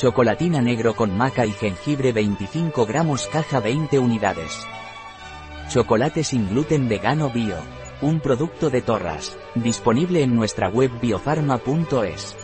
Chocolatina negro con maca y jengibre 25 gramos caja 20 unidades. Chocolate sin gluten vegano bio. Un producto de Torras. Disponible en nuestra web biofarma.es.